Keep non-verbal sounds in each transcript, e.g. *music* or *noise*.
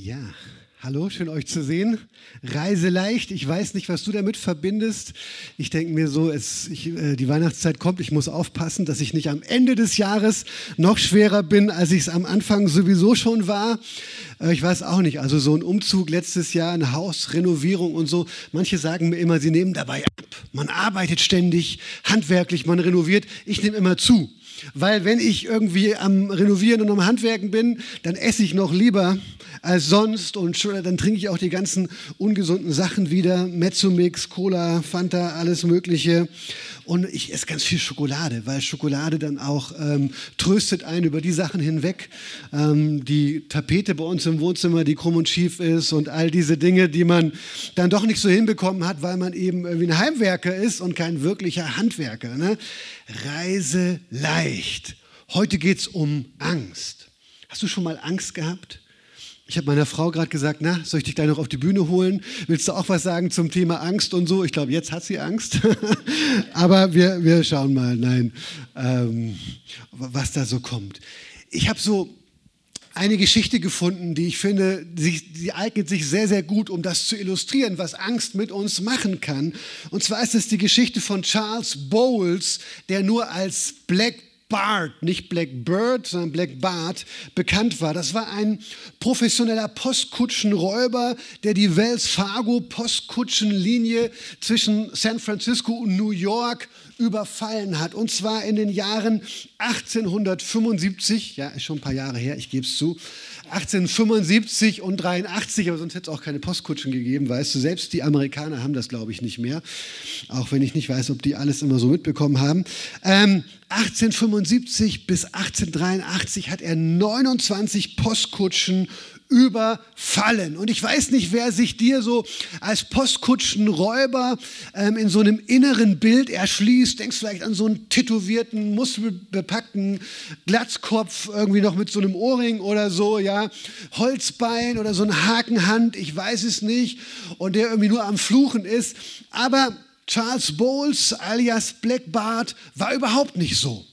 Ja, hallo, schön euch zu sehen. Reise leicht. Ich weiß nicht, was du damit verbindest. Ich denke mir so, es, ich, äh, die Weihnachtszeit kommt. Ich muss aufpassen, dass ich nicht am Ende des Jahres noch schwerer bin, als ich es am Anfang sowieso schon war. Äh, ich weiß auch nicht. Also so ein Umzug letztes Jahr, eine Hausrenovierung und so. Manche sagen mir immer, sie nehmen dabei ab. Man arbeitet ständig, handwerklich, man renoviert. Ich nehme immer zu. Weil wenn ich irgendwie am Renovieren und am Handwerken bin, dann esse ich noch lieber als sonst und dann trinke ich auch die ganzen ungesunden Sachen wieder. Mezzomix, Cola, Fanta, alles Mögliche. Und ich esse ganz viel Schokolade, weil Schokolade dann auch ähm, tröstet einen über die Sachen hinweg. Ähm, die Tapete bei uns im Wohnzimmer, die krumm und schief ist und all diese Dinge, die man dann doch nicht so hinbekommen hat, weil man eben irgendwie ein Heimwerker ist und kein wirklicher Handwerker. Ne? Reise leicht. Heute geht es um Angst. Hast du schon mal Angst gehabt? Ich habe meiner Frau gerade gesagt, na, soll ich dich gleich noch auf die Bühne holen? Willst du auch was sagen zum Thema Angst und so? Ich glaube, jetzt hat sie Angst. *laughs* Aber wir, wir schauen mal, nein, ähm, was da so kommt. Ich habe so eine Geschichte gefunden, die ich finde, sie, sie, eignet sich sehr, sehr gut, um das zu illustrieren, was Angst mit uns machen kann. Und zwar ist es die Geschichte von Charles Bowles, der nur als Black Bart, nicht Black Bird, sondern Black Bart, bekannt war. Das war ein professioneller Postkutschenräuber, der die Wells Fargo Postkutschenlinie zwischen San Francisco und New York überfallen hat. Und zwar in den Jahren 1875, ja, ist schon ein paar Jahre her, ich gebe es zu, 1875 und 83, aber sonst hätte es auch keine Postkutschen gegeben, weißt du. Selbst die Amerikaner haben das, glaube ich, nicht mehr. Auch wenn ich nicht weiß, ob die alles immer so mitbekommen haben. Ähm, 1875 bis 1883 hat er 29 Postkutschen überfallen. Und ich weiß nicht, wer sich dir so als Postkutschenräuber ähm, in so einem inneren Bild erschließt. Denkst vielleicht an so einen tätowierten, muskelbepackten Glatzkopf, irgendwie noch mit so einem Ohrring oder so, ja. Holzbein oder so eine Hakenhand, ich weiß es nicht. Und der irgendwie nur am Fluchen ist. Aber Charles Bowles alias Black Bart war überhaupt nicht so.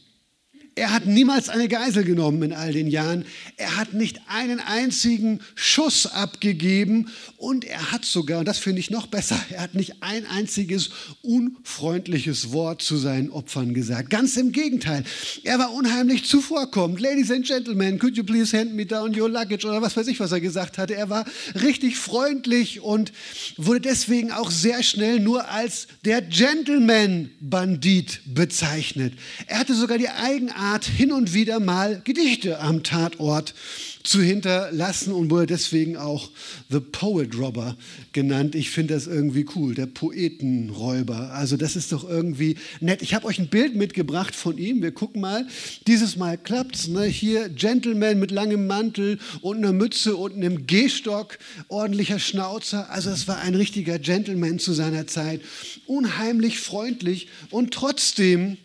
Er hat niemals eine Geisel genommen in all den Jahren. Er hat nicht einen einzigen Schuss abgegeben und er hat sogar, und das finde ich noch besser, er hat nicht ein einziges unfreundliches Wort zu seinen Opfern gesagt. Ganz im Gegenteil. Er war unheimlich zuvorkommend. Ladies and Gentlemen, could you please hand me down your luggage oder was weiß ich, was er gesagt hatte. Er war richtig freundlich und wurde deswegen auch sehr schnell nur als der Gentleman-Bandit bezeichnet. Er hatte sogar die Eigenart, Art hin und wieder mal Gedichte am Tatort zu hinterlassen und wurde deswegen auch The Poet Robber genannt. Ich finde das irgendwie cool, der Poetenräuber. Also das ist doch irgendwie nett. Ich habe euch ein Bild mitgebracht von ihm. Wir gucken mal. Dieses Mal klappt's. Ne? Hier Gentleman mit langem Mantel und einer Mütze und einem Gehstock, ordentlicher Schnauzer. Also es war ein richtiger Gentleman zu seiner Zeit. Unheimlich freundlich und trotzdem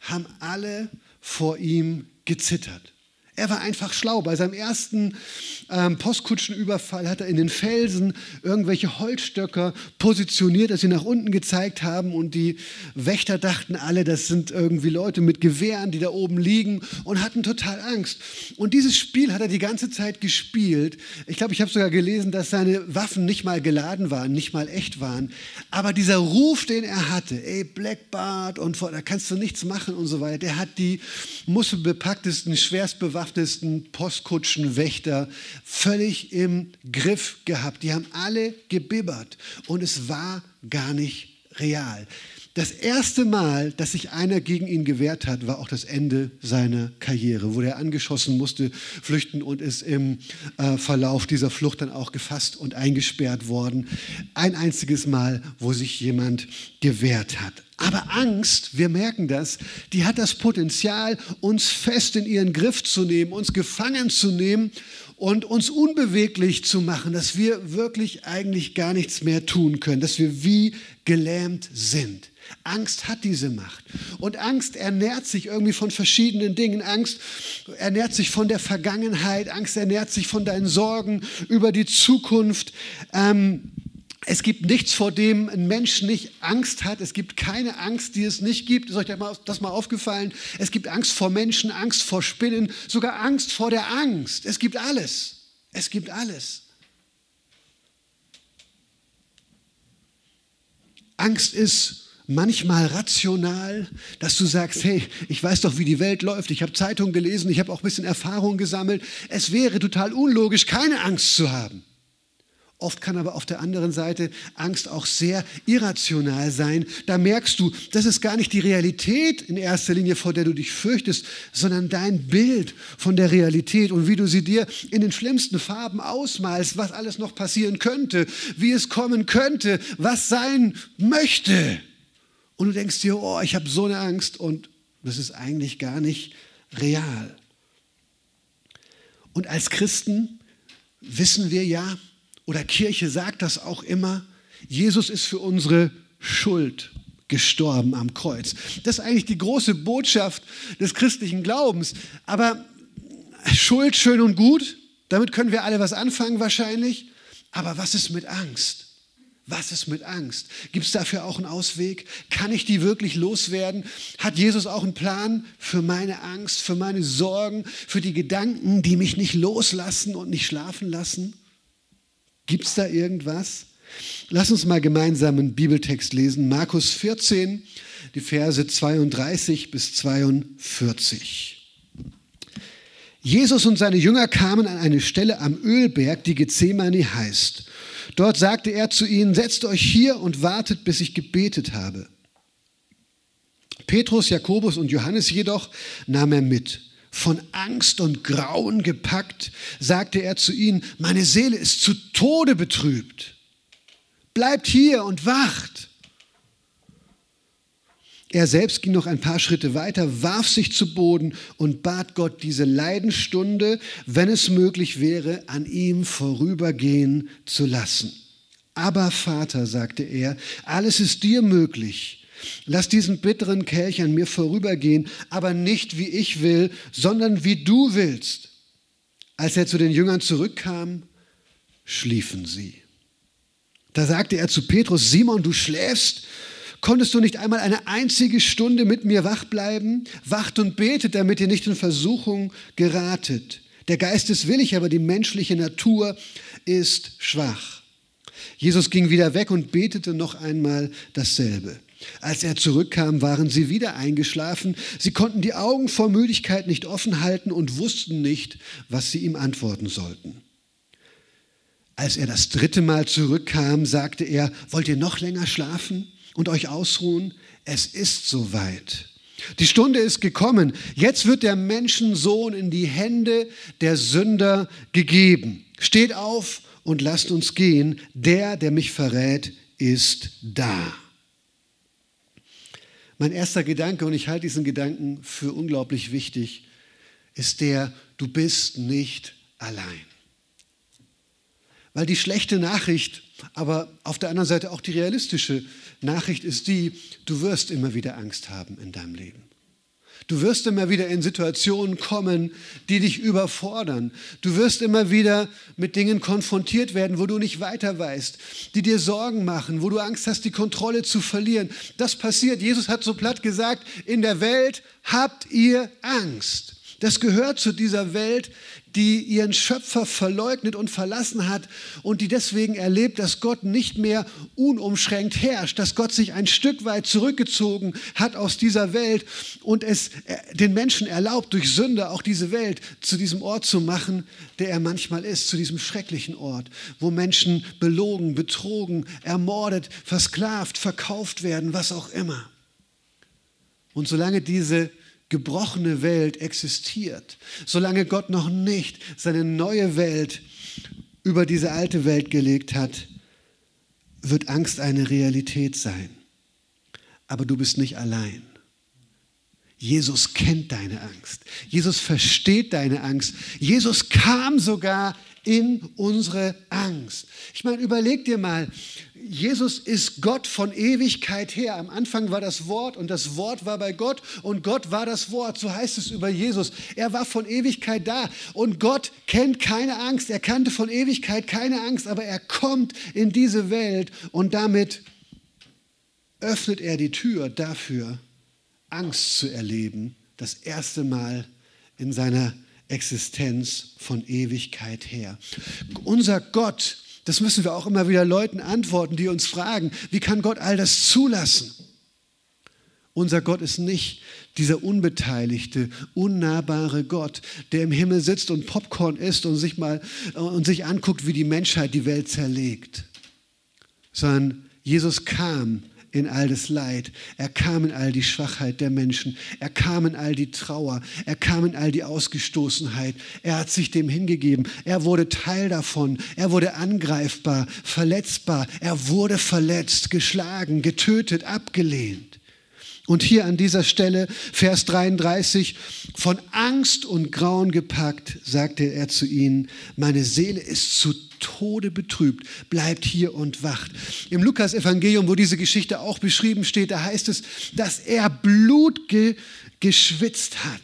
haben alle vor ihm gezittert. Er war einfach schlau. Bei seinem ersten ähm, Postkutschenüberfall hat er in den Felsen irgendwelche Holzstöcker positioniert, dass sie nach unten gezeigt haben. Und die Wächter dachten alle, das sind irgendwie Leute mit Gewehren, die da oben liegen und hatten total Angst. Und dieses Spiel hat er die ganze Zeit gespielt. Ich glaube, ich habe sogar gelesen, dass seine Waffen nicht mal geladen waren, nicht mal echt waren. Aber dieser Ruf, den er hatte, ey, Black Bart und da kannst du nichts machen und so weiter, der hat die muskelbepacktesten, schwerstbewaffneten bewaffnetesten Postkutschenwächter völlig im Griff gehabt. Die haben alle gebibbert und es war gar nicht real. Das erste Mal, dass sich einer gegen ihn gewehrt hat, war auch das Ende seiner Karriere, wo er angeschossen musste, flüchten und ist im äh, Verlauf dieser Flucht dann auch gefasst und eingesperrt worden. Ein einziges Mal, wo sich jemand gewehrt hat. Aber Angst, wir merken das, die hat das Potenzial, uns fest in ihren Griff zu nehmen, uns gefangen zu nehmen und uns unbeweglich zu machen, dass wir wirklich eigentlich gar nichts mehr tun können, dass wir wie gelähmt sind. Angst hat diese Macht. Und Angst ernährt sich irgendwie von verschiedenen Dingen. Angst ernährt sich von der Vergangenheit. Angst ernährt sich von deinen Sorgen über die Zukunft. Ähm, es gibt nichts, vor dem ein Mensch nicht Angst hat. Es gibt keine Angst, die es nicht gibt. Ist euch das mal aufgefallen? Es gibt Angst vor Menschen, Angst vor Spinnen, sogar Angst vor der Angst. Es gibt alles. Es gibt alles. Angst ist manchmal rational, dass du sagst, hey, ich weiß doch, wie die Welt läuft. Ich habe Zeitungen gelesen, ich habe auch ein bisschen Erfahrung gesammelt. Es wäre total unlogisch, keine Angst zu haben. Oft kann aber auf der anderen Seite Angst auch sehr irrational sein. Da merkst du, das ist gar nicht die Realität in erster Linie, vor der du dich fürchtest, sondern dein Bild von der Realität und wie du sie dir in den schlimmsten Farben ausmalst, was alles noch passieren könnte, wie es kommen könnte, was sein möchte. Und du denkst dir, oh, ich habe so eine Angst und das ist eigentlich gar nicht real. Und als Christen wissen wir ja, oder Kirche sagt das auch immer, Jesus ist für unsere Schuld gestorben am Kreuz. Das ist eigentlich die große Botschaft des christlichen Glaubens. Aber Schuld schön und gut, damit können wir alle was anfangen wahrscheinlich. Aber was ist mit Angst? Was ist mit Angst? Gibt es dafür auch einen Ausweg? Kann ich die wirklich loswerden? Hat Jesus auch einen Plan für meine Angst, für meine Sorgen, für die Gedanken, die mich nicht loslassen und nicht schlafen lassen? Gibt es da irgendwas? Lass uns mal gemeinsam einen Bibeltext lesen. Markus 14, die Verse 32 bis 42. Jesus und seine Jünger kamen an eine Stelle am Ölberg, die Gethsemane heißt. Dort sagte er zu ihnen, setzt euch hier und wartet, bis ich gebetet habe. Petrus, Jakobus und Johannes jedoch nahm er mit. Von Angst und Grauen gepackt, sagte er zu ihnen, meine Seele ist zu Tode betrübt. Bleibt hier und wacht. Er selbst ging noch ein paar Schritte weiter, warf sich zu Boden und bat Gott, diese Leidenstunde, wenn es möglich wäre, an ihm vorübergehen zu lassen. Aber Vater, sagte er, alles ist dir möglich. Lass diesen bitteren Kelch an mir vorübergehen, aber nicht wie ich will, sondern wie du willst. Als er zu den Jüngern zurückkam, schliefen sie. Da sagte er zu Petrus, Simon, du schläfst? Konntest du nicht einmal eine einzige Stunde mit mir wach bleiben? Wacht und betet, damit ihr nicht in Versuchung geratet. Der Geist ist willig, aber die menschliche Natur ist schwach. Jesus ging wieder weg und betete noch einmal dasselbe. Als er zurückkam, waren sie wieder eingeschlafen. Sie konnten die Augen vor Müdigkeit nicht offen halten und wussten nicht, was sie ihm antworten sollten. Als er das dritte Mal zurückkam, sagte er, wollt ihr noch länger schlafen und euch ausruhen? Es ist soweit. Die Stunde ist gekommen. Jetzt wird der Menschensohn in die Hände der Sünder gegeben. Steht auf und lasst uns gehen. Der, der mich verrät, ist da. Mein erster Gedanke, und ich halte diesen Gedanken für unglaublich wichtig, ist der, du bist nicht allein. Weil die schlechte Nachricht, aber auf der anderen Seite auch die realistische Nachricht ist die, du wirst immer wieder Angst haben in deinem Leben. Du wirst immer wieder in Situationen kommen, die dich überfordern. Du wirst immer wieder mit Dingen konfrontiert werden, wo du nicht weiter weißt, die dir Sorgen machen, wo du Angst hast, die Kontrolle zu verlieren. Das passiert. Jesus hat so platt gesagt, in der Welt habt ihr Angst. Das gehört zu dieser Welt, die ihren Schöpfer verleugnet und verlassen hat und die deswegen erlebt, dass Gott nicht mehr unumschränkt herrscht, dass Gott sich ein Stück weit zurückgezogen hat aus dieser Welt und es äh, den Menschen erlaubt, durch Sünde auch diese Welt zu diesem Ort zu machen, der er manchmal ist, zu diesem schrecklichen Ort, wo Menschen belogen, betrogen, ermordet, versklavt, verkauft werden, was auch immer. Und solange diese gebrochene Welt existiert, solange Gott noch nicht seine neue Welt über diese alte Welt gelegt hat, wird Angst eine Realität sein. Aber du bist nicht allein. Jesus kennt deine Angst. Jesus versteht deine Angst. Jesus kam sogar in unsere Angst. Ich meine, überleg dir mal, Jesus ist Gott von Ewigkeit her. Am Anfang war das Wort und das Wort war bei Gott und Gott war das Wort. So heißt es über Jesus. Er war von Ewigkeit da und Gott kennt keine Angst. Er kannte von Ewigkeit keine Angst, aber er kommt in diese Welt und damit öffnet er die Tür dafür, Angst zu erleben. Das erste Mal in seiner Existenz von Ewigkeit her. Unser Gott Das müssen wir auch immer wieder Leuten antworten, die uns fragen, wie kann Gott all das zulassen? Unser Gott ist nicht dieser unbeteiligte, unnahbare Gott, der im Himmel sitzt und Popcorn isst und sich mal und sich anguckt, wie die Menschheit die Welt zerlegt, sondern Jesus kam in all das Leid. Er kam in all die Schwachheit der Menschen. Er kam in all die Trauer. Er kam in all die Ausgestoßenheit. Er hat sich dem hingegeben. Er wurde Teil davon. Er wurde angreifbar, verletzbar. Er wurde verletzt, geschlagen, getötet, abgelehnt. Und hier an dieser Stelle, Vers 33, von Angst und Grauen gepackt, sagte er zu ihnen, meine Seele ist zu Tode betrübt, bleibt hier und wacht. Im Lukas-Evangelium, wo diese Geschichte auch beschrieben steht, da heißt es, dass er Blut ge geschwitzt hat.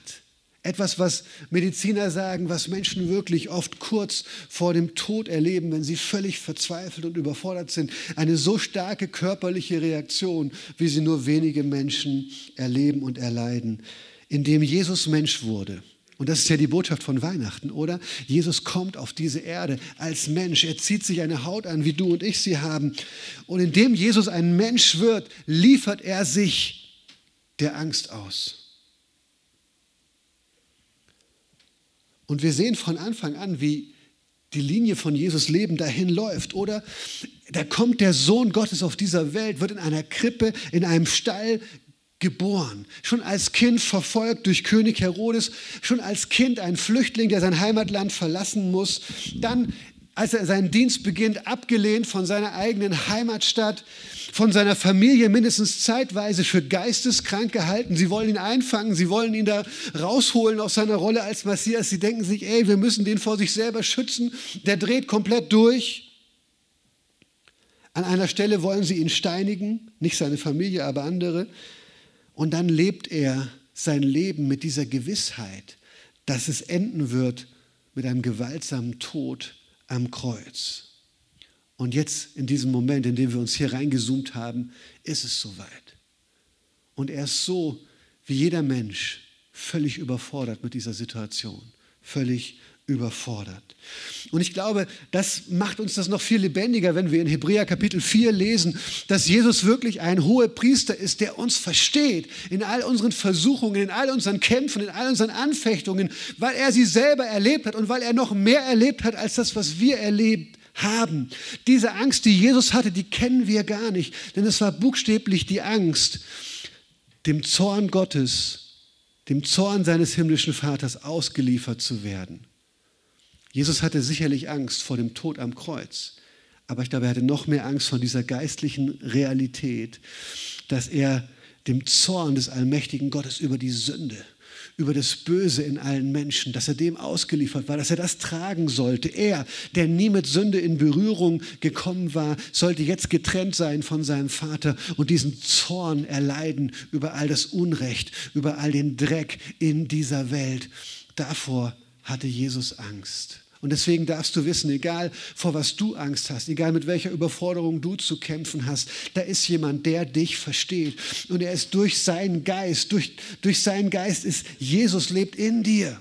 Etwas, was Mediziner sagen, was Menschen wirklich oft kurz vor dem Tod erleben, wenn sie völlig verzweifelt und überfordert sind. Eine so starke körperliche Reaktion, wie sie nur wenige Menschen erleben und erleiden. Indem Jesus Mensch wurde, und das ist ja die Botschaft von Weihnachten, oder? Jesus kommt auf diese Erde als Mensch. Er zieht sich eine Haut an, wie du und ich sie haben. Und indem Jesus ein Mensch wird, liefert er sich der Angst aus. Und wir sehen von Anfang an, wie die Linie von Jesus Leben dahin läuft, oder? Da kommt der Sohn Gottes auf dieser Welt, wird in einer Krippe, in einem Stall geboren. Schon als Kind verfolgt durch König Herodes, schon als Kind ein Flüchtling, der sein Heimatland verlassen muss. Dann, als er seinen Dienst beginnt, abgelehnt von seiner eigenen Heimatstadt, von seiner Familie mindestens zeitweise für geisteskrank gehalten. Sie wollen ihn einfangen, sie wollen ihn da rausholen aus seiner Rolle als Messias. Sie denken sich, ey, wir müssen den vor sich selber schützen. Der dreht komplett durch. An einer Stelle wollen sie ihn steinigen, nicht seine Familie, aber andere. Und dann lebt er sein Leben mit dieser Gewissheit, dass es enden wird mit einem gewaltsamen Tod am Kreuz. Und jetzt in diesem Moment, in dem wir uns hier reingezoomt haben, ist es soweit. Und er ist so wie jeder Mensch völlig überfordert mit dieser Situation, völlig überfordert. Und ich glaube, das macht uns das noch viel lebendiger, wenn wir in Hebräer Kapitel 4 lesen, dass Jesus wirklich ein hoher Priester ist, der uns versteht in all unseren Versuchungen, in all unseren Kämpfen, in all unseren Anfechtungen, weil er sie selber erlebt hat und weil er noch mehr erlebt hat als das, was wir erlebt haben. Diese Angst, die Jesus hatte, die kennen wir gar nicht, denn es war buchstäblich die Angst, dem Zorn Gottes, dem Zorn seines himmlischen Vaters ausgeliefert zu werden. Jesus hatte sicherlich Angst vor dem Tod am Kreuz, aber ich glaube, er hatte noch mehr Angst vor dieser geistlichen Realität, dass er dem Zorn des allmächtigen Gottes über die Sünde, über das Böse in allen Menschen, dass er dem ausgeliefert war, dass er das tragen sollte. Er, der nie mit Sünde in Berührung gekommen war, sollte jetzt getrennt sein von seinem Vater und diesen Zorn erleiden über all das Unrecht, über all den Dreck in dieser Welt. Davor hatte Jesus Angst. Und deswegen darfst du wissen, egal vor was du Angst hast, egal mit welcher Überforderung du zu kämpfen hast, da ist jemand, der dich versteht. Und er ist durch seinen Geist, durch, durch seinen Geist ist Jesus lebt in dir.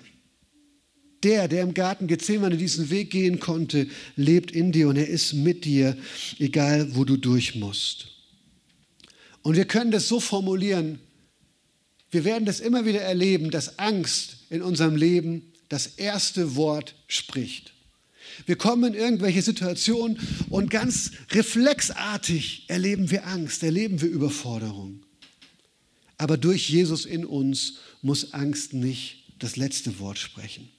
Der, der im Garten Gethsemane diesen Weg gehen konnte, lebt in dir und er ist mit dir, egal wo du durch musst. Und wir können das so formulieren, wir werden das immer wieder erleben, dass Angst in unserem Leben das erste Wort spricht. Wir kommen in irgendwelche Situationen und ganz reflexartig erleben wir Angst, erleben wir Überforderung. Aber durch Jesus in uns muss Angst nicht das letzte Wort sprechen.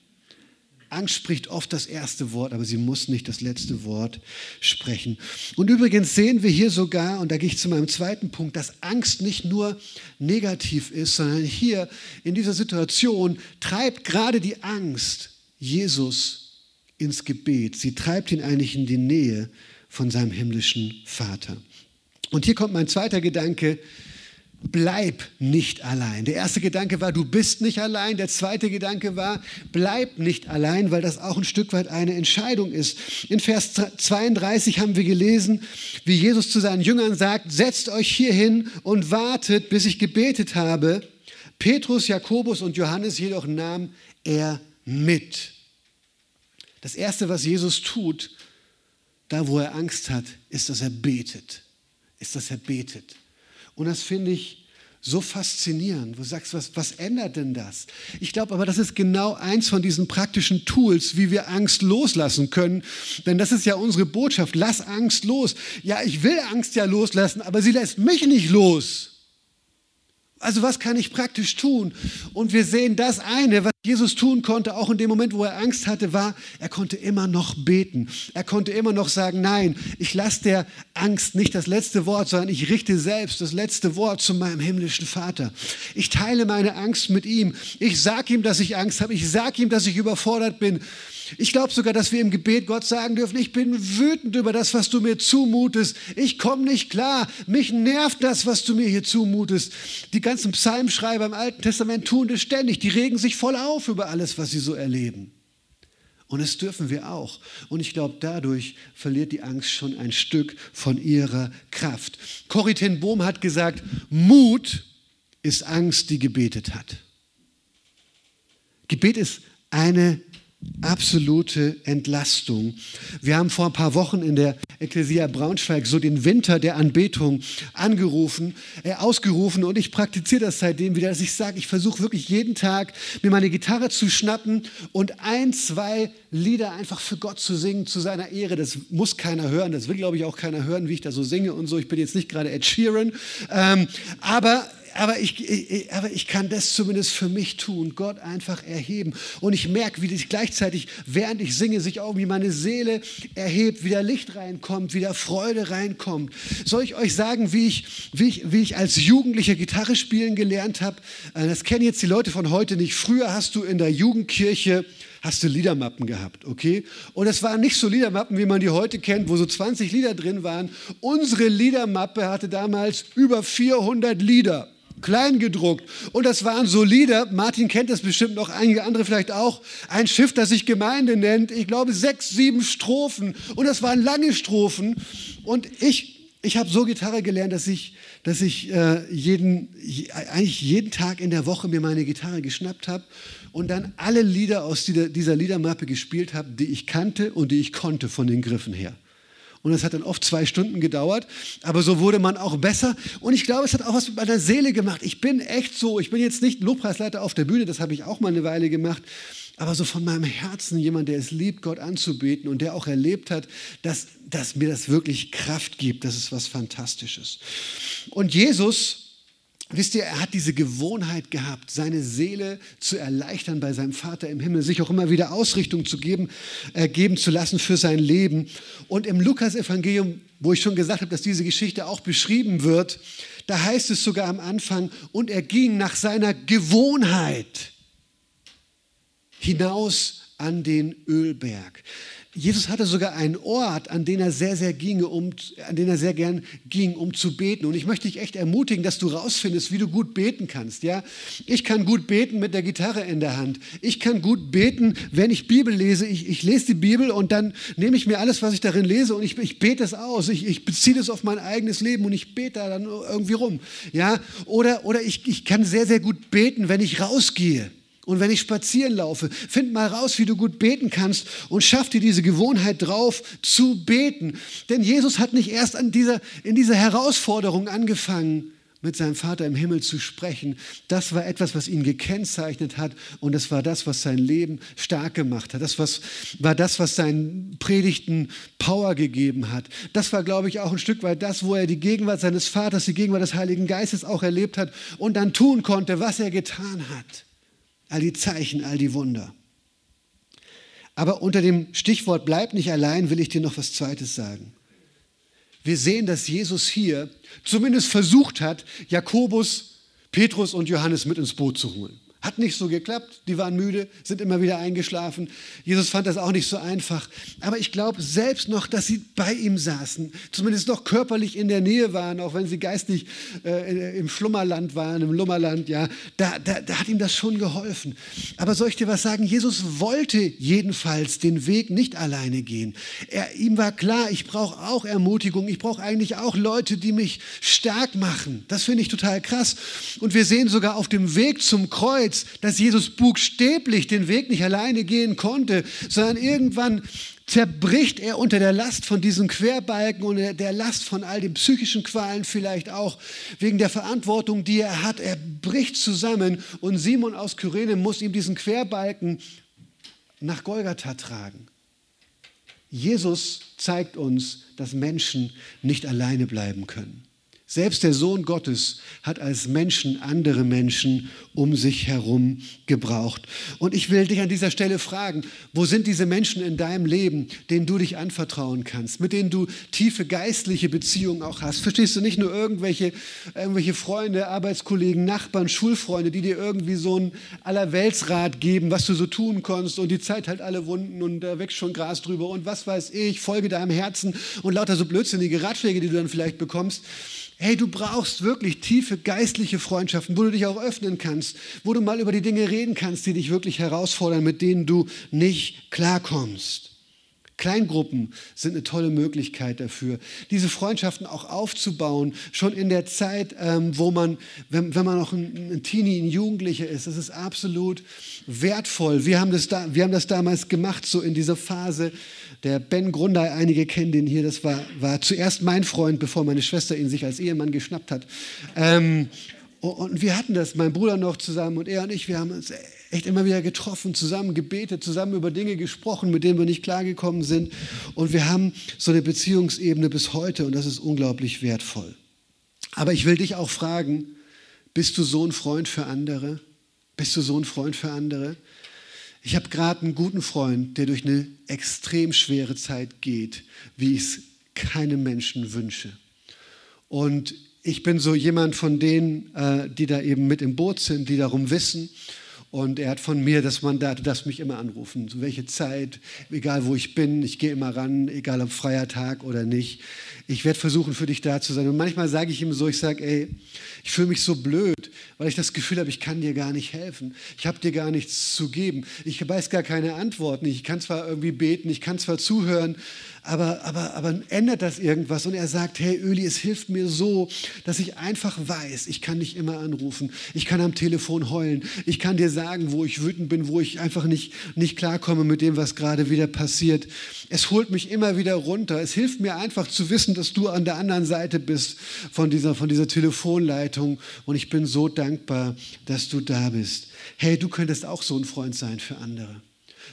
Angst spricht oft das erste Wort, aber sie muss nicht das letzte Wort sprechen. Und übrigens sehen wir hier sogar, und da gehe ich zu meinem zweiten Punkt, dass Angst nicht nur negativ ist, sondern hier in dieser Situation treibt gerade die Angst Jesus ins Gebet. Sie treibt ihn eigentlich in die Nähe von seinem himmlischen Vater. Und hier kommt mein zweiter Gedanke, bleib nicht allein. Der erste Gedanke war, du bist nicht allein. Der zweite Gedanke war, bleib nicht allein, weil das auch ein Stück weit eine Entscheidung ist. In Vers 32 haben wir gelesen, wie Jesus zu seinen Jüngern sagt, setzt euch hier hin und wartet, bis ich gebetet habe. Petrus, Jakobus und Johannes jedoch nahm er mit. Das Erste, was Jesus tut, da wo er Angst hat, ist, dass er betet. Ist, dass er betet. Und das finde ich so faszinierend. Du sagst, was, was ändert denn das? Ich glaube aber, das ist genau eins von diesen praktischen Tools, wie wir Angst loslassen können. Denn das ist ja unsere Botschaft. Lass Angst los. Ja, ich will Angst ja loslassen, aber sie lässt mich nicht los. Also was kann ich praktisch tun? Und wir sehen das eine, was Jesus tun konnte, auch in dem Moment, wo er Angst hatte, war, er konnte immer noch beten. Er konnte immer noch sagen, nein, ich lasse der Angst nicht das letzte Wort, sondern ich richte selbst das letzte Wort zu meinem himmlischen Vater. Ich teile meine Angst mit ihm. Ich sage ihm, dass ich Angst habe. Ich sage ihm, dass ich überfordert bin. Ich glaube sogar, dass wir im Gebet Gott sagen dürfen, ich bin wütend über das, was du mir zumutest. Ich komme nicht klar. Mich nervt das, was du mir hier zumutest. Die ganzen Psalmschreiber im Alten Testament tun das ständig. Die regen sich voll auf über alles, was sie so erleben. Und das dürfen wir auch. Und ich glaube, dadurch verliert die Angst schon ein Stück von ihrer Kraft. Corrie Bohm hat gesagt, Mut ist Angst, die gebetet hat. Gebet ist eine absolute Entlastung. Wir haben vor ein paar Wochen in der Ecclesia Braunschweig so den Winter der Anbetung angerufen, äh, ausgerufen und ich praktiziere das seitdem wieder, dass ich sage, ich versuche wirklich jeden Tag mir meine Gitarre zu schnappen und ein, zwei Lieder einfach für Gott zu singen, zu seiner Ehre. Das muss keiner hören, das will glaube ich auch keiner hören, wie ich da so singe und so. Ich bin jetzt nicht gerade Ed Sheeran, ähm, aber aber ich, aber ich kann das zumindest für mich tun, Gott einfach erheben. Und ich merke, wie ich gleichzeitig, während ich singe, sich irgendwie meine Seele erhebt, wieder Licht reinkommt, wieder Freude reinkommt. Soll ich euch sagen, wie ich, wie ich, wie ich als Jugendlicher Gitarre spielen gelernt habe? Äh, das kennen jetzt die Leute von heute nicht. Früher hast du in der Jugendkirche hast du Liedermappen gehabt, okay? Und es waren nicht so Liedermappen, wie man die heute kennt, wo so 20 Lieder drin waren. Unsere Liedermappe hatte damals über 400 Lieder klein gedruckt. Und das waren so Lieder, Martin kennt das bestimmt noch, einige andere vielleicht auch, ein Schiff, das sich Gemeinde nennt, ich glaube sechs, sieben Strophen. Und das waren lange Strophen. Und ich, ich habe so Gitarre gelernt, dass ich, dass ich äh, jeden, eigentlich jeden Tag in der Woche mir meine Gitarre geschnappt habe und dann alle Lieder aus dieser, dieser Liedermappe gespielt habe, die ich kannte und die ich konnte von den Griffen her. Und es hat dann oft zwei Stunden gedauert, aber so wurde man auch besser. Und ich glaube, es hat auch was mit meiner Seele gemacht. Ich bin echt so, ich bin jetzt nicht Lobpreisleiter auf der Bühne, das habe ich auch mal eine Weile gemacht, aber so von meinem Herzen jemand, der es liebt, Gott anzubeten und der auch erlebt hat, dass, dass mir das wirklich Kraft gibt. Das ist was Fantastisches. Und Jesus Wisst ihr, er hat diese Gewohnheit gehabt, seine Seele zu erleichtern bei seinem Vater im Himmel, sich auch immer wieder Ausrichtung zu geben, äh, geben zu lassen für sein Leben. Und im Lukas-Evangelium, wo ich schon gesagt habe, dass diese Geschichte auch beschrieben wird, da heißt es sogar am Anfang, und er ging nach seiner Gewohnheit hinaus an den Ölberg. Jesus hatte sogar einen Ort, an den er sehr, sehr ginge, um, an den er sehr gern ging, um zu beten. Und ich möchte dich echt ermutigen, dass du rausfindest, wie du gut beten kannst. Ja, ich kann gut beten mit der Gitarre in der Hand. Ich kann gut beten, wenn ich Bibel lese. Ich, ich lese die Bibel und dann nehme ich mir alles, was ich darin lese und ich, ich bete es aus. Ich, ich beziehe das auf mein eigenes Leben und ich bete da dann irgendwie rum. Ja, oder, oder ich, ich kann sehr, sehr gut beten, wenn ich rausgehe. Und wenn ich spazieren laufe, find mal raus, wie du gut beten kannst und schaff dir diese Gewohnheit drauf zu beten. Denn Jesus hat nicht erst an dieser, in dieser Herausforderung angefangen, mit seinem Vater im Himmel zu sprechen. Das war etwas, was ihn gekennzeichnet hat und das war das, was sein Leben stark gemacht hat. Das was, war das, was seinen Predigten Power gegeben hat. Das war, glaube ich, auch ein Stück weit das, wo er die Gegenwart seines Vaters, die Gegenwart des Heiligen Geistes auch erlebt hat und dann tun konnte, was er getan hat all die Zeichen, all die Wunder. Aber unter dem Stichwort bleib nicht allein will ich dir noch was Zweites sagen. Wir sehen, dass Jesus hier zumindest versucht hat, Jakobus, Petrus und Johannes mit ins Boot zu holen. Hat nicht so geklappt, die waren müde, sind immer wieder eingeschlafen. Jesus fand das auch nicht so einfach. Aber ich glaube selbst noch, dass sie bei ihm saßen, zumindest noch körperlich in der Nähe waren, auch wenn sie geistlich äh, im Schlummerland waren, im Lummerland, ja, da, da, da hat ihm das schon geholfen. Aber soll ich dir was sagen? Jesus wollte jedenfalls den Weg nicht alleine gehen. Er, ihm war klar, ich brauche auch Ermutigung, ich brauche eigentlich auch Leute, die mich stark machen. Das finde ich total krass. Und wir sehen sogar auf dem Weg zum Kreuz, Kreuz, dass Jesus buchstäblich den Weg nicht alleine gehen konnte, sondern irgendwann zerbricht er unter der Last von diesen Querbalken und der Last von all den psychischen Qualen vielleicht auch, wegen der Verantwortung, die er hat. Er bricht zusammen und Simon aus Kyrene muss ihm diesen Querbalken nach Golgatha tragen. Jesus zeigt uns, dass Menschen nicht alleine bleiben können. Selbst der Sohn Gottes hat als Menschen andere Menschen um sich herum gebraucht. Und ich will dich an dieser Stelle fragen, wo sind diese Menschen in deinem Leben, denen du dich anvertrauen kannst, mit denen du tiefe geistliche Beziehungen auch hast? Verstehst du nicht nur irgendwelche, irgendwelche Freunde, Arbeitskollegen, Nachbarn, Schulfreunde, die dir irgendwie so einen Allerweltsrat geben, was du so tun kannst und die Zeit halt alle Wunden und da wächst schon Gras drüber und was weiß ich, folge deinem Herzen und lauter so blödsinnige Ratschläge, die du dann vielleicht bekommst. Hey, du brauchst wirklich tiefe geistliche Freundschaften, wo du dich auch öffnen kannst, wo du mal über die Dinge reden kannst, die dich wirklich herausfordern, mit denen du nicht klarkommst. Kleingruppen sind eine tolle Möglichkeit dafür, diese Freundschaften auch aufzubauen, schon in der Zeit, ähm, wo man, wenn, wenn man noch ein, ein Teenie, ein Jugendlicher ist. Das ist absolut wertvoll. Wir haben, das da, wir haben das damals gemacht, so in dieser Phase. Der Ben Grundei, einige kennen den hier, das war, war zuerst mein Freund, bevor meine Schwester ihn sich als Ehemann geschnappt hat. Ähm, und wir hatten das, mein Bruder noch zusammen und er und ich, wir haben uns echt immer wieder getroffen, zusammen gebetet, zusammen über Dinge gesprochen, mit denen wir nicht klargekommen sind. Und wir haben so eine Beziehungsebene bis heute und das ist unglaublich wertvoll. Aber ich will dich auch fragen, bist du so ein Freund für andere? Bist du so ein Freund für andere? Ich habe gerade einen guten Freund, der durch eine extrem schwere Zeit geht, wie ich es keinem Menschen wünsche. Und ich bin so jemand von denen, äh, die da eben mit im Boot sind, die darum wissen. Und er hat von mir das Mandat, du mich immer anrufen, zu welche Zeit, egal wo ich bin, ich gehe immer ran, egal ob freier Tag oder nicht. Ich werde versuchen, für dich da zu sein. Und manchmal sage ich ihm so, ich sage, ey, ich fühle mich so blöd, weil ich das Gefühl habe, ich kann dir gar nicht helfen. Ich habe dir gar nichts zu geben. Ich weiß gar keine Antworten. Ich kann zwar irgendwie beten, ich kann zwar zuhören, aber, aber, aber ändert das irgendwas? Und er sagt, hey Öli, es hilft mir so, dass ich einfach weiß, ich kann dich immer anrufen, ich kann am Telefon heulen, ich kann dir sagen, wo ich wütend bin, wo ich einfach nicht, nicht klarkomme mit dem, was gerade wieder passiert. Es holt mich immer wieder runter. Es hilft mir einfach zu wissen, dass du an der anderen Seite bist von dieser, von dieser Telefonleitung. Und ich bin so dankbar, dass du da bist. Hey, du könntest auch so ein Freund sein für andere.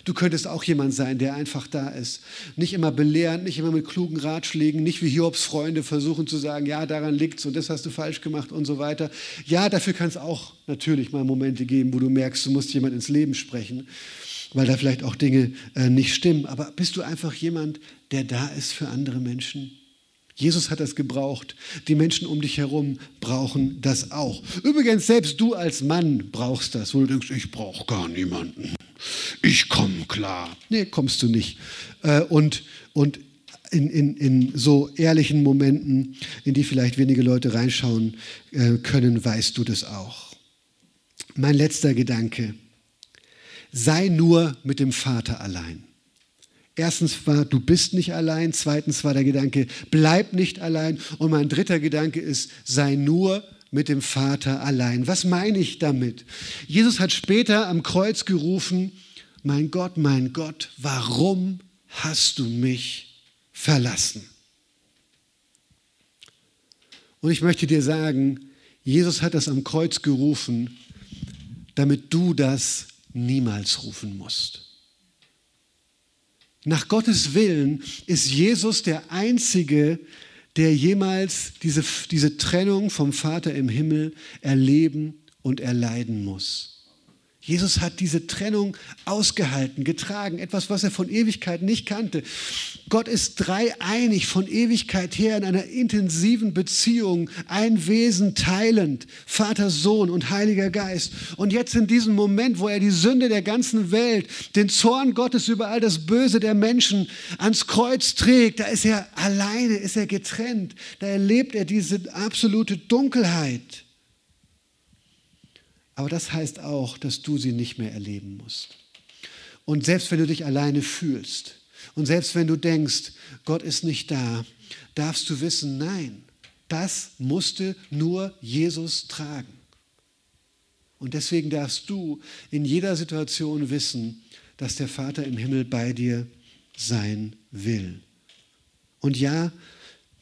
Du könntest auch jemand sein, der einfach da ist. Nicht immer belehrend, nicht immer mit klugen Ratschlägen, nicht wie Hiobs Freunde versuchen zu sagen, ja, daran liegt's und das hast du falsch gemacht und so weiter. Ja, dafür kann es auch natürlich mal Momente geben, wo du merkst, du musst jemand ins Leben sprechen, weil da vielleicht auch Dinge äh, nicht stimmen. Aber bist du einfach jemand, der da ist für andere Menschen? Jesus hat das gebraucht. Die Menschen um dich herum brauchen das auch. Übrigens, selbst du als Mann brauchst das, wo du denkst, ich brauche gar niemanden ich komme klar. Nee, kommst du nicht. Äh, und, und in, in, in so ehrlichen Momenten, in die vielleicht wenige Leute reinschauen äh, können, weißt du das auch. Mein letzter Gedanke. Sei nur mit dem Vater allein. Erstens war, du bist nicht allein. Zweitens war der Gedanke, bleib nicht allein. Und mein dritter Gedanke ist, sei nur mit dem Vater allein. Was meine ich damit? Jesus hat später am Kreuz gerufen, mein Gott, mein Gott, warum hast du mich verlassen? Und ich möchte dir sagen, Jesus hat das am Kreuz gerufen, damit du das niemals rufen musst. Nach Gottes Willen ist Jesus der Einzige, der jemals diese, diese Trennung vom Vater im Himmel erleben und erleiden muss. Jesus hat diese Trennung ausgehalten, getragen, etwas, was er von Ewigkeit nicht kannte. Gott ist dreieinig von Ewigkeit her in einer intensiven Beziehung, ein Wesen teilend, Vater, Sohn und Heiliger Geist. Und jetzt in diesem Moment, wo er die Sünde der ganzen Welt, den Zorn Gottes über all das Böse der Menschen ans Kreuz trägt, da ist er alleine, ist er getrennt, da erlebt er diese absolute Dunkelheit. Aber das heißt auch, dass du sie nicht mehr erleben musst. Und selbst wenn du dich alleine fühlst und selbst wenn du denkst, Gott ist nicht da, darfst du wissen, nein, das musste nur Jesus tragen. Und deswegen darfst du in jeder Situation wissen, dass der Vater im Himmel bei dir sein will. Und ja,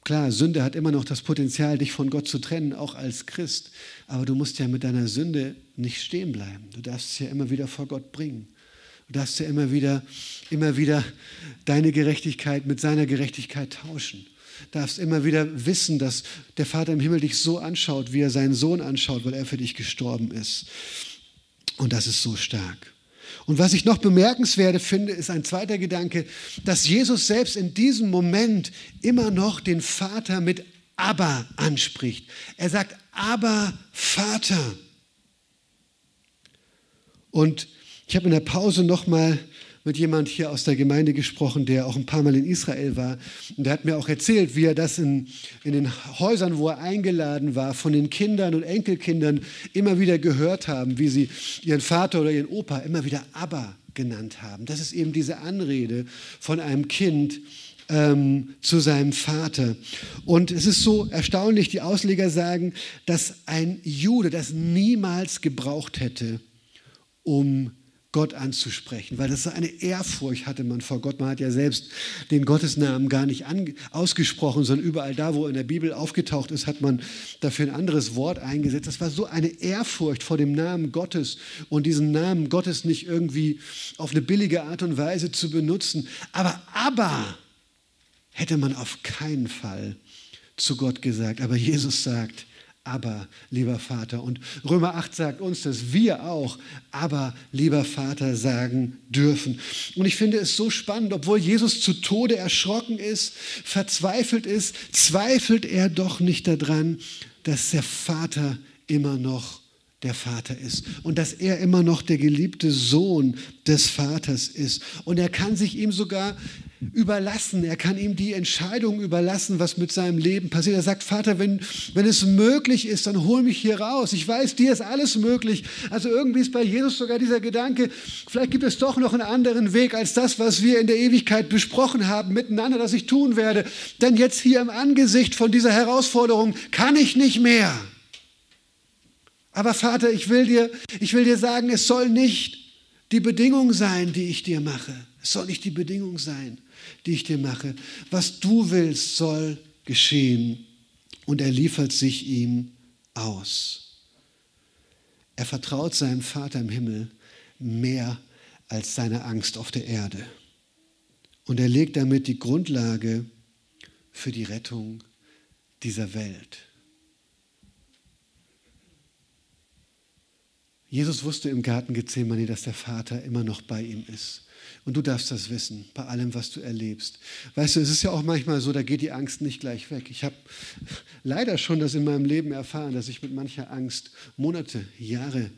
klar, Sünde hat immer noch das Potenzial, dich von Gott zu trennen, auch als Christ. Aber du musst ja mit deiner Sünde nicht stehen bleiben. Du darfst es ja immer wieder vor Gott bringen. Du darfst ja immer wieder, immer wieder deine Gerechtigkeit mit seiner Gerechtigkeit tauschen. Du darfst immer wieder wissen, dass der Vater im Himmel dich so anschaut, wie er seinen Sohn anschaut, weil er für dich gestorben ist. Und das ist so stark. Und was ich noch bemerkenswert finde, ist ein zweiter Gedanke, dass Jesus selbst in diesem Moment immer noch den Vater mit Aber anspricht. Er sagt, Aber Vater. Und ich habe in der Pause nochmal mit jemand hier aus der Gemeinde gesprochen, der auch ein paar Mal in Israel war. Und der hat mir auch erzählt, wie er das in, in den Häusern, wo er eingeladen war, von den Kindern und Enkelkindern immer wieder gehört haben, wie sie ihren Vater oder ihren Opa immer wieder Abba genannt haben. Das ist eben diese Anrede von einem Kind, ähm, zu seinem Vater. Und es ist so erstaunlich, die Ausleger sagen, dass ein Jude das niemals gebraucht hätte, um Gott anzusprechen, weil das eine Ehrfurcht hatte man vor Gott. Man hat ja selbst den Gottesnamen gar nicht ausgesprochen, sondern überall da, wo in der Bibel aufgetaucht ist, hat man dafür ein anderes Wort eingesetzt. Das war so eine Ehrfurcht vor dem Namen Gottes und diesen Namen Gottes nicht irgendwie auf eine billige Art und Weise zu benutzen. Aber aber hätte man auf keinen Fall zu Gott gesagt. Aber Jesus sagt, aber, lieber Vater. Und Römer 8 sagt uns, dass wir auch aber, lieber Vater, sagen dürfen. Und ich finde es so spannend, obwohl Jesus zu Tode erschrocken ist, verzweifelt ist, zweifelt er doch nicht daran, dass der Vater immer noch der Vater ist und dass er immer noch der geliebte Sohn des Vaters ist. Und er kann sich ihm sogar überlassen. Er kann ihm die Entscheidung überlassen, was mit seinem Leben passiert. Er sagt, Vater, wenn, wenn es möglich ist, dann hol mich hier raus. Ich weiß, dir ist alles möglich. Also irgendwie ist bei Jesus sogar dieser Gedanke, vielleicht gibt es doch noch einen anderen Weg als das, was wir in der Ewigkeit besprochen haben miteinander, das ich tun werde. Denn jetzt hier im Angesicht von dieser Herausforderung kann ich nicht mehr. Aber Vater, ich will dir, ich will dir sagen, es soll nicht die Bedingung sein, die ich dir mache. Es soll nicht die Bedingung sein, die ich dir mache. Was du willst, soll geschehen. Und er liefert sich ihm aus. Er vertraut seinem Vater im Himmel mehr als seine Angst auf der Erde. Und er legt damit die Grundlage für die Rettung dieser Welt. Jesus wusste im Garten Gethsemane, dass der Vater immer noch bei ihm ist. Und du darfst das wissen, bei allem, was du erlebst. Weißt du, es ist ja auch manchmal so, da geht die Angst nicht gleich weg. Ich habe leider schon das in meinem Leben erfahren, dass ich mit mancher Angst Monate, Jahre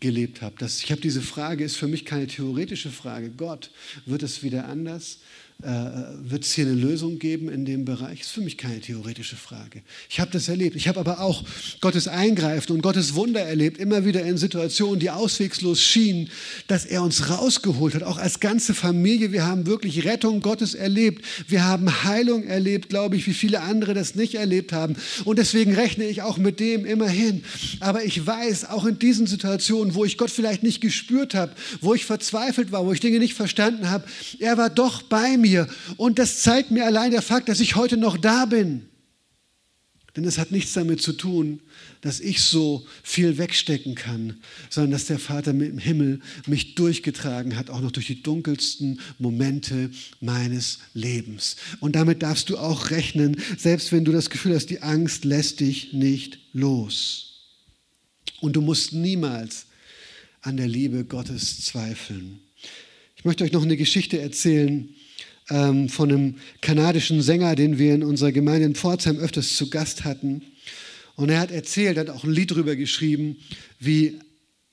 gelebt habe. ich habe diese Frage, ist für mich keine theoretische Frage. Gott, wird es wieder anders? Äh, wird es hier eine Lösung geben in dem Bereich? Das ist für mich keine theoretische Frage. Ich habe das erlebt. Ich habe aber auch Gottes Eingreifen und Gottes Wunder erlebt, immer wieder in Situationen, die auswegslos schienen, dass er uns rausgeholt hat, auch als ganze Familie. Wir haben wirklich Rettung Gottes erlebt. Wir haben Heilung erlebt, glaube ich, wie viele andere das nicht erlebt haben. Und deswegen rechne ich auch mit dem immerhin. Aber ich weiß, auch in diesen Situationen, wo ich Gott vielleicht nicht gespürt habe, wo ich verzweifelt war, wo ich Dinge nicht verstanden habe, er war doch bei mir mir. Und das zeigt mir allein der Fakt, dass ich heute noch da bin. Denn es hat nichts damit zu tun, dass ich so viel wegstecken kann, sondern dass der Vater im Himmel mich durchgetragen hat, auch noch durch die dunkelsten Momente meines Lebens. Und damit darfst du auch rechnen, selbst wenn du das Gefühl hast, die Angst lässt dich nicht los. Und du musst niemals an der Liebe Gottes zweifeln. Ich möchte euch noch eine Geschichte erzählen, ähm, von einem kanadischen Sänger, den wir in unserer Gemeinde in Pforzheim öfters zu Gast hatten. Und er hat erzählt, hat auch ein Lied darüber geschrieben, wie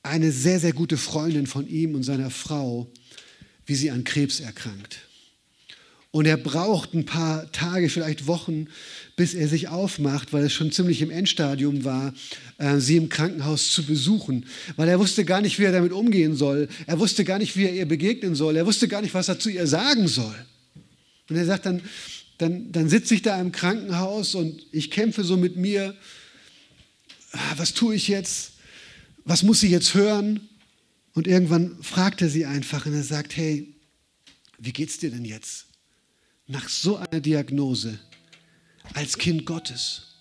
eine sehr, sehr gute Freundin von ihm und seiner Frau, wie sie an Krebs erkrankt. Und er braucht ein paar Tage, vielleicht Wochen, bis er sich aufmacht, weil es schon ziemlich im Endstadium war, äh, sie im Krankenhaus zu besuchen. Weil er wusste gar nicht, wie er damit umgehen soll. Er wusste gar nicht, wie er ihr begegnen soll. Er wusste gar nicht, was er zu ihr sagen soll. Und er sagt dann, dann, dann sitze ich da im Krankenhaus und ich kämpfe so mit mir, ah, was tue ich jetzt? Was muss sie jetzt hören? Und irgendwann fragt er sie einfach und er sagt, hey, wie geht's dir denn jetzt? Nach so einer Diagnose als Kind Gottes.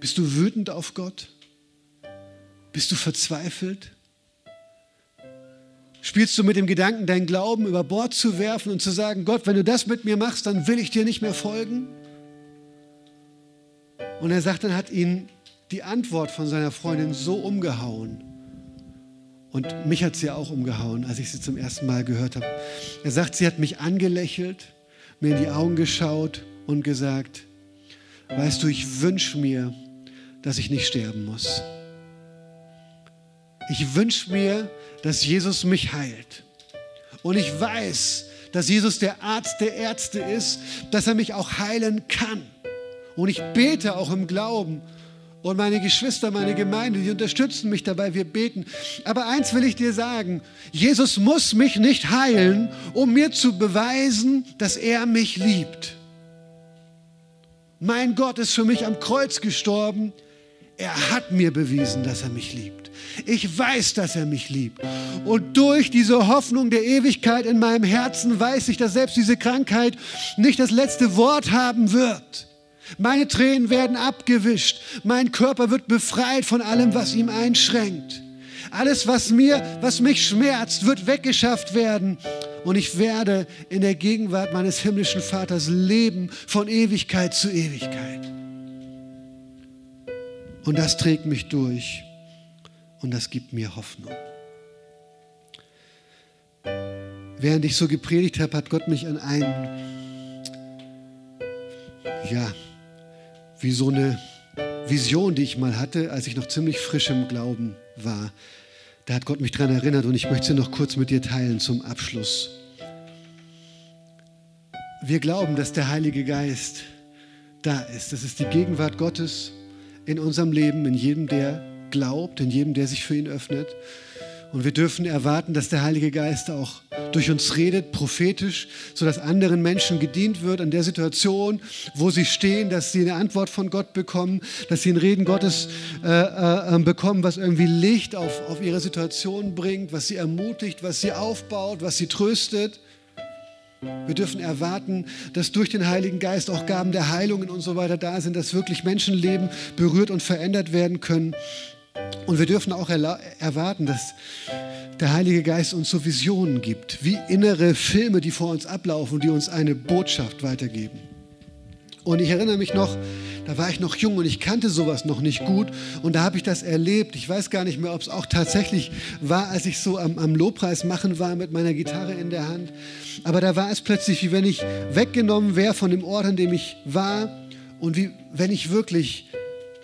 Bist du wütend auf Gott? Bist du verzweifelt? Spielst du mit dem Gedanken, deinen Glauben über Bord zu werfen und zu sagen, Gott, wenn du das mit mir machst, dann will ich dir nicht mehr folgen? Und er sagt, dann hat ihn die Antwort von seiner Freundin so umgehauen. Und mich hat sie auch umgehauen, als ich sie zum ersten Mal gehört habe. Er sagt, sie hat mich angelächelt, mir in die Augen geschaut und gesagt, weißt du, ich wünsche mir, dass ich nicht sterben muss. Ich wünsche mir, dass Jesus mich heilt. Und ich weiß, dass Jesus der Arzt der Ärzte ist, dass er mich auch heilen kann. Und ich bete auch im Glauben. Und meine Geschwister, meine Gemeinde, die unterstützen mich dabei, wir beten. Aber eins will ich dir sagen, Jesus muss mich nicht heilen, um mir zu beweisen, dass er mich liebt. Mein Gott ist für mich am Kreuz gestorben. Er hat mir bewiesen, dass er mich liebt. Ich weiß, dass er mich liebt. Und durch diese Hoffnung der Ewigkeit in meinem Herzen weiß ich, dass selbst diese Krankheit nicht das letzte Wort haben wird. Meine Tränen werden abgewischt. Mein Körper wird befreit von allem, was ihm einschränkt. Alles, was mir, was mich schmerzt, wird weggeschafft werden. Und ich werde in der Gegenwart meines himmlischen Vaters leben von Ewigkeit zu Ewigkeit. Und das trägt mich durch. Und das gibt mir Hoffnung. Während ich so gepredigt habe, hat Gott mich an einen, ja, wie so eine Vision, die ich mal hatte, als ich noch ziemlich frisch im Glauben war. Da hat Gott mich daran erinnert und ich möchte sie noch kurz mit dir teilen zum Abschluss. Wir glauben, dass der Heilige Geist da ist. Das ist die Gegenwart Gottes in unserem Leben, in jedem, der glaubt, in jedem, der sich für ihn öffnet. Und wir dürfen erwarten, dass der Heilige Geist auch durch uns redet, prophetisch, sodass anderen Menschen gedient wird an der Situation, wo sie stehen, dass sie eine Antwort von Gott bekommen, dass sie ein Reden Gottes äh, äh, ähm, bekommen, was irgendwie Licht auf, auf ihre Situation bringt, was sie ermutigt, was sie aufbaut, was sie tröstet. Wir dürfen erwarten, dass durch den Heiligen Geist auch Gaben der Heilungen und so weiter da sind, dass wirklich Menschenleben berührt und verändert werden können. Und wir dürfen auch erwarten, dass der Heilige Geist uns so Visionen gibt, wie innere Filme, die vor uns ablaufen, die uns eine Botschaft weitergeben. Und ich erinnere mich noch, da war ich noch jung und ich kannte sowas noch nicht gut. Und da habe ich das erlebt. Ich weiß gar nicht mehr, ob es auch tatsächlich war, als ich so am, am Lobpreis machen war mit meiner Gitarre in der Hand. Aber da war es plötzlich, wie wenn ich weggenommen wäre von dem Ort, an dem ich war. Und wie wenn ich wirklich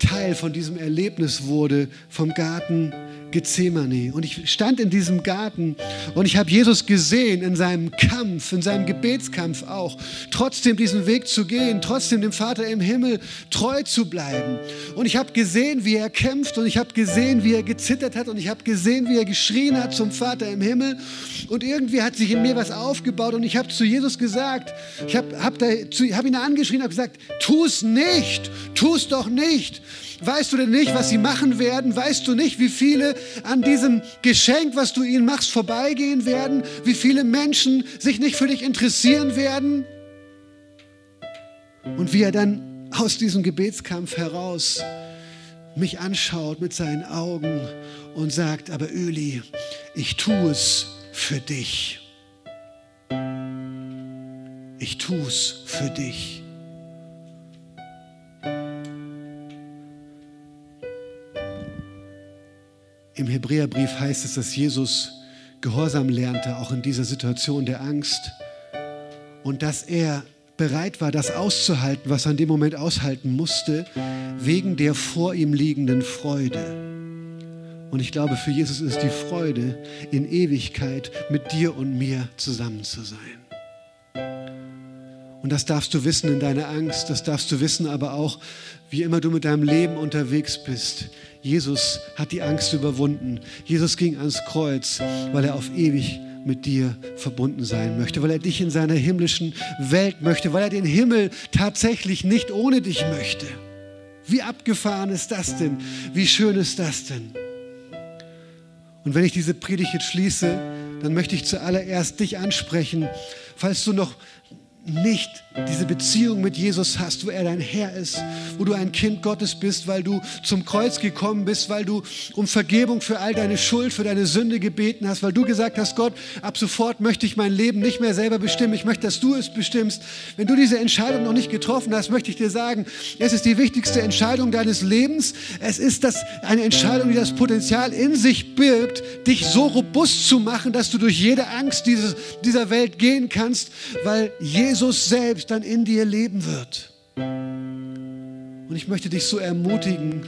Teil von diesem Erlebnis wurde vom Garten Gethsemane. Und ich stand in diesem Garten und ich habe Jesus gesehen in seinem Kampf, in seinem Gebetskampf auch, trotzdem diesen Weg zu gehen, trotzdem dem Vater im Himmel treu zu bleiben. Und ich habe gesehen, wie er kämpft und ich habe gesehen, wie er gezittert hat und ich habe gesehen, wie er geschrien hat zum Vater im Himmel. Und irgendwie hat sich in mir was aufgebaut und ich habe zu Jesus gesagt, ich habe hab hab ihn angeschrien, habe gesagt, tu es nicht, tu es doch nicht. Weißt du denn nicht, was sie machen werden? Weißt du nicht, wie viele an diesem Geschenk, was du ihnen machst, vorbeigehen werden? Wie viele Menschen sich nicht für dich interessieren werden? Und wie er dann aus diesem Gebetskampf heraus mich anschaut mit seinen Augen und sagt, aber Öli, ich tue es für dich. Ich tue es für dich. Im Hebräerbrief heißt es, dass Jesus Gehorsam lernte, auch in dieser Situation der Angst. Und dass er bereit war, das auszuhalten, was er in dem Moment aushalten musste, wegen der vor ihm liegenden Freude. Und ich glaube, für Jesus ist die Freude, in Ewigkeit mit dir und mir zusammen zu sein. Und das darfst du wissen in deiner Angst, das darfst du wissen, aber auch, wie immer du mit deinem Leben unterwegs bist. Jesus hat die Angst überwunden. Jesus ging ans Kreuz, weil er auf ewig mit dir verbunden sein möchte, weil er dich in seiner himmlischen Welt möchte, weil er den Himmel tatsächlich nicht ohne dich möchte. Wie abgefahren ist das denn? Wie schön ist das denn? Und wenn ich diese Predigt jetzt schließe, dann möchte ich zuallererst dich ansprechen, falls du noch nicht diese Beziehung mit Jesus hast, wo er dein Herr ist, wo du ein Kind Gottes bist, weil du zum Kreuz gekommen bist, weil du um Vergebung für all deine Schuld, für deine Sünde gebeten hast, weil du gesagt hast, Gott, ab sofort möchte ich mein Leben nicht mehr selber bestimmen, ich möchte, dass du es bestimmst. Wenn du diese Entscheidung noch nicht getroffen hast, möchte ich dir sagen, es ist die wichtigste Entscheidung deines Lebens. Es ist das, eine Entscheidung, die das Potenzial in sich birgt, dich so robust zu machen, dass du durch jede Angst dieses, dieser Welt gehen kannst, weil Jesus selbst dann in dir leben wird. Und ich möchte dich so ermutigen,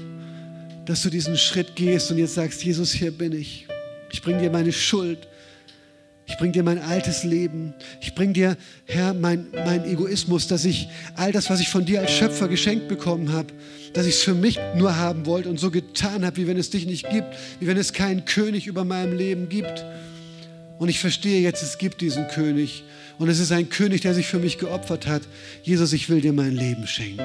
dass du diesen Schritt gehst und jetzt sagst, Jesus, hier bin ich. Ich bringe dir meine Schuld. Ich bringe dir mein altes Leben. Ich bringe dir, Herr, mein, mein Egoismus, dass ich all das, was ich von dir als Schöpfer geschenkt bekommen habe, dass ich es für mich nur haben wollte und so getan habe, wie wenn es dich nicht gibt, wie wenn es keinen König über meinem Leben gibt. Und ich verstehe jetzt, es gibt diesen König. Und es ist ein König, der sich für mich geopfert hat. Jesus, ich will dir mein Leben schenken.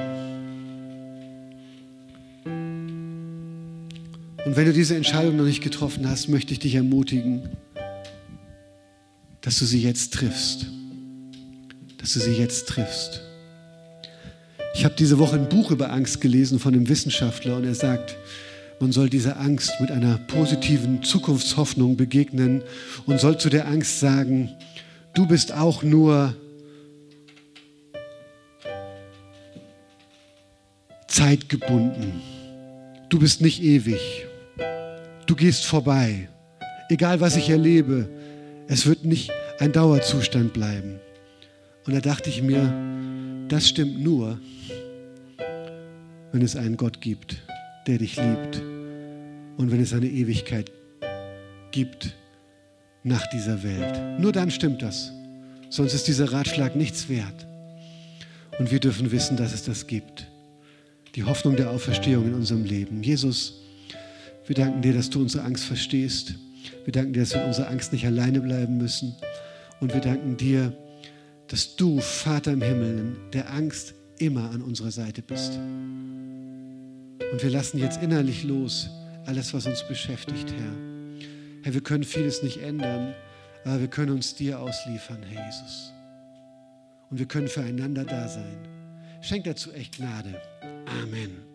Und wenn du diese Entscheidung noch nicht getroffen hast, möchte ich dich ermutigen, dass du sie jetzt triffst. Dass du sie jetzt triffst. Ich habe diese Woche ein Buch über Angst gelesen von einem Wissenschaftler und er sagt, man soll dieser Angst mit einer positiven Zukunftshoffnung begegnen und soll zu der Angst sagen, du bist auch nur zeitgebunden. Du bist nicht ewig. Du gehst vorbei. Egal was ich erlebe, es wird nicht ein Dauerzustand bleiben. Und da dachte ich mir, das stimmt nur, wenn es einen Gott gibt, der dich liebt und wenn es eine Ewigkeit gibt nach dieser Welt. Nur dann stimmt das. Sonst ist dieser Ratschlag nichts wert. Und wir dürfen wissen, dass es das gibt. Die Hoffnung der Auferstehung in unserem Leben. Jesus, wir danken dir, dass du unsere Angst verstehst. Wir danken dir, dass wir in unserer Angst nicht alleine bleiben müssen. Und wir danken dir, dass du, Vater im Himmel, der Angst immer an unserer Seite bist. Und wir lassen jetzt innerlich los alles, was uns beschäftigt, Herr. Herr, wir können vieles nicht ändern, aber wir können uns dir ausliefern, Herr Jesus. Und wir können füreinander da sein. Schenk dazu echt Gnade. Amen.